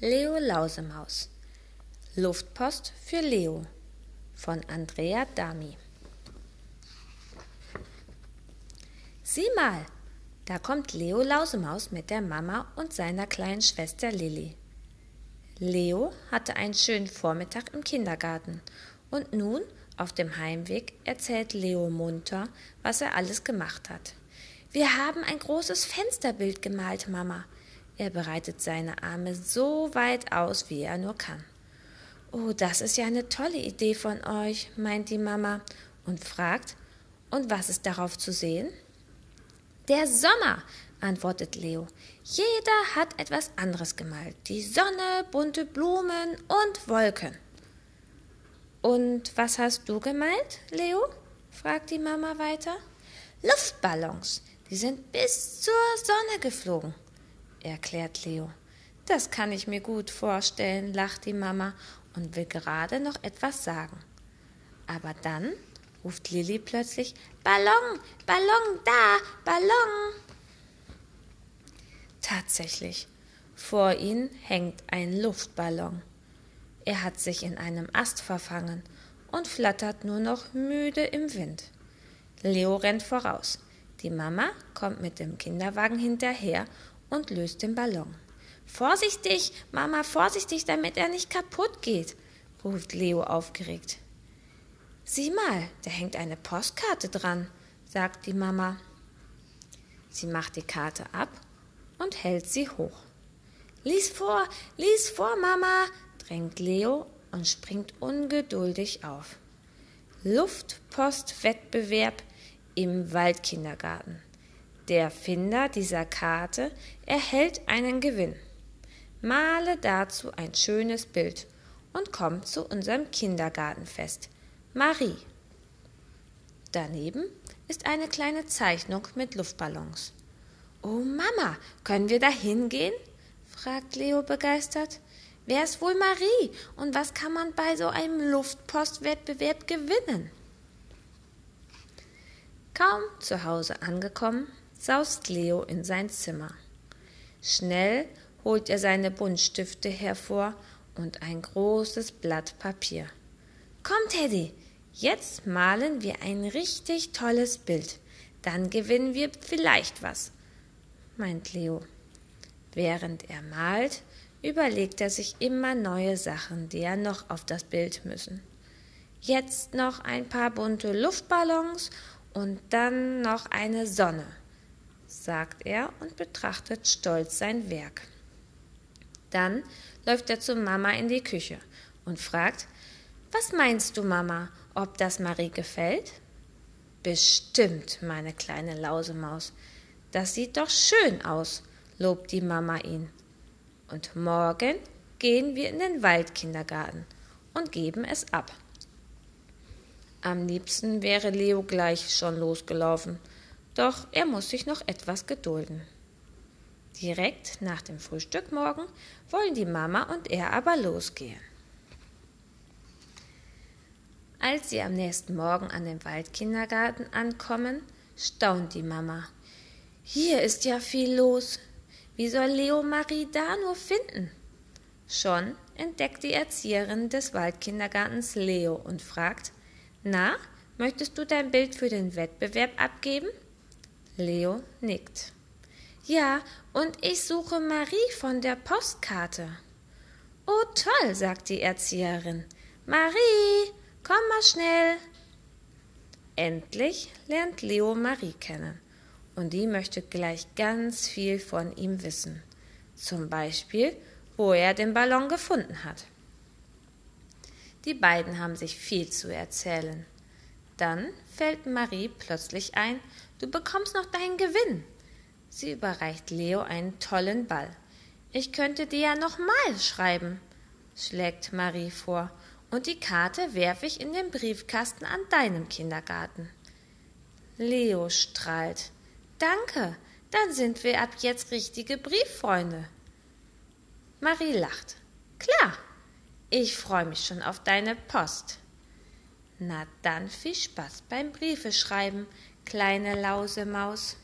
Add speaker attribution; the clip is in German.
Speaker 1: Leo Lausemaus Luftpost für Leo von Andrea Dami Sieh mal, da kommt Leo Lausemaus mit der Mama und seiner kleinen Schwester Lilli. Leo hatte einen schönen Vormittag im Kindergarten und nun auf dem Heimweg erzählt Leo munter, was er alles gemacht hat. Wir haben ein großes Fensterbild gemalt, Mama. Er breitet seine Arme so weit aus, wie er nur kann. Oh, das ist ja eine tolle Idee von euch, meint die Mama und fragt, und was ist darauf zu sehen? Der Sommer, antwortet Leo. Jeder hat etwas anderes gemalt. Die Sonne, bunte Blumen und Wolken. Und was hast du gemalt, Leo? fragt die Mama weiter. Luftballons. Die sind bis zur Sonne geflogen erklärt Leo. Das kann ich mir gut vorstellen, lacht die Mama und will gerade noch etwas sagen. Aber dann ruft Lilli plötzlich Ballon, Ballon da, Ballon. Tatsächlich, vor ihnen hängt ein Luftballon. Er hat sich in einem Ast verfangen und flattert nur noch müde im Wind. Leo rennt voraus. Die Mama kommt mit dem Kinderwagen hinterher und löst den Ballon. Vorsichtig, Mama, vorsichtig, damit er nicht kaputt geht, ruft Leo aufgeregt. Sieh mal, da hängt eine Postkarte dran, sagt die Mama. Sie macht die Karte ab und hält sie hoch. Lies vor, lies vor, Mama, drängt Leo und springt ungeduldig auf. Luftpostwettbewerb im Waldkindergarten. Der Finder dieser Karte erhält einen Gewinn. Male dazu ein schönes Bild und komm zu unserem Kindergartenfest. Marie. Daneben ist eine kleine Zeichnung mit Luftballons. Oh Mama, können wir da hingehen? fragt Leo begeistert. Wer ist wohl Marie und was kann man bei so einem Luftpostwettbewerb gewinnen? Kaum zu Hause angekommen, saust Leo in sein Zimmer. Schnell holt er seine Buntstifte hervor und ein großes Blatt Papier. Komm, Teddy, jetzt malen wir ein richtig tolles Bild. Dann gewinnen wir vielleicht was, meint Leo. Während er malt, überlegt er sich immer neue Sachen, die er noch auf das Bild müssen. Jetzt noch ein paar bunte Luftballons und dann noch eine Sonne sagt er und betrachtet stolz sein Werk. Dann läuft er zu Mama in die Küche und fragt, was meinst du, Mama, ob das Marie gefällt? Bestimmt, meine kleine Lausemaus. Das sieht doch schön aus, lobt die Mama ihn. Und morgen gehen wir in den Waldkindergarten und geben es ab. Am liebsten wäre Leo gleich schon losgelaufen, doch er muss sich noch etwas gedulden. Direkt nach dem Frühstück morgen wollen die Mama und er aber losgehen. Als sie am nächsten Morgen an dem Waldkindergarten ankommen, staunt die Mama. Hier ist ja viel los. Wie soll Leo Marie da nur finden? Schon entdeckt die Erzieherin des Waldkindergartens Leo und fragt: Na, möchtest du dein Bild für den Wettbewerb abgeben? Leo nickt. Ja, und ich suche Marie von der Postkarte. Oh toll, sagt die Erzieherin. Marie, komm mal schnell. Endlich lernt Leo Marie kennen und die möchte gleich ganz viel von ihm wissen. Zum Beispiel, wo er den Ballon gefunden hat. Die beiden haben sich viel zu erzählen. Dann fällt Marie plötzlich ein, du bekommst noch deinen Gewinn. Sie überreicht Leo einen tollen Ball. Ich könnte dir ja noch mal schreiben, schlägt Marie vor, und die Karte werfe ich in den Briefkasten an deinem Kindergarten. Leo strahlt. Danke, dann sind wir ab jetzt richtige Brieffreunde. Marie lacht. Klar, ich freue mich schon auf deine Post. Na dann viel Spaß beim Briefeschreiben, kleine Lausemaus.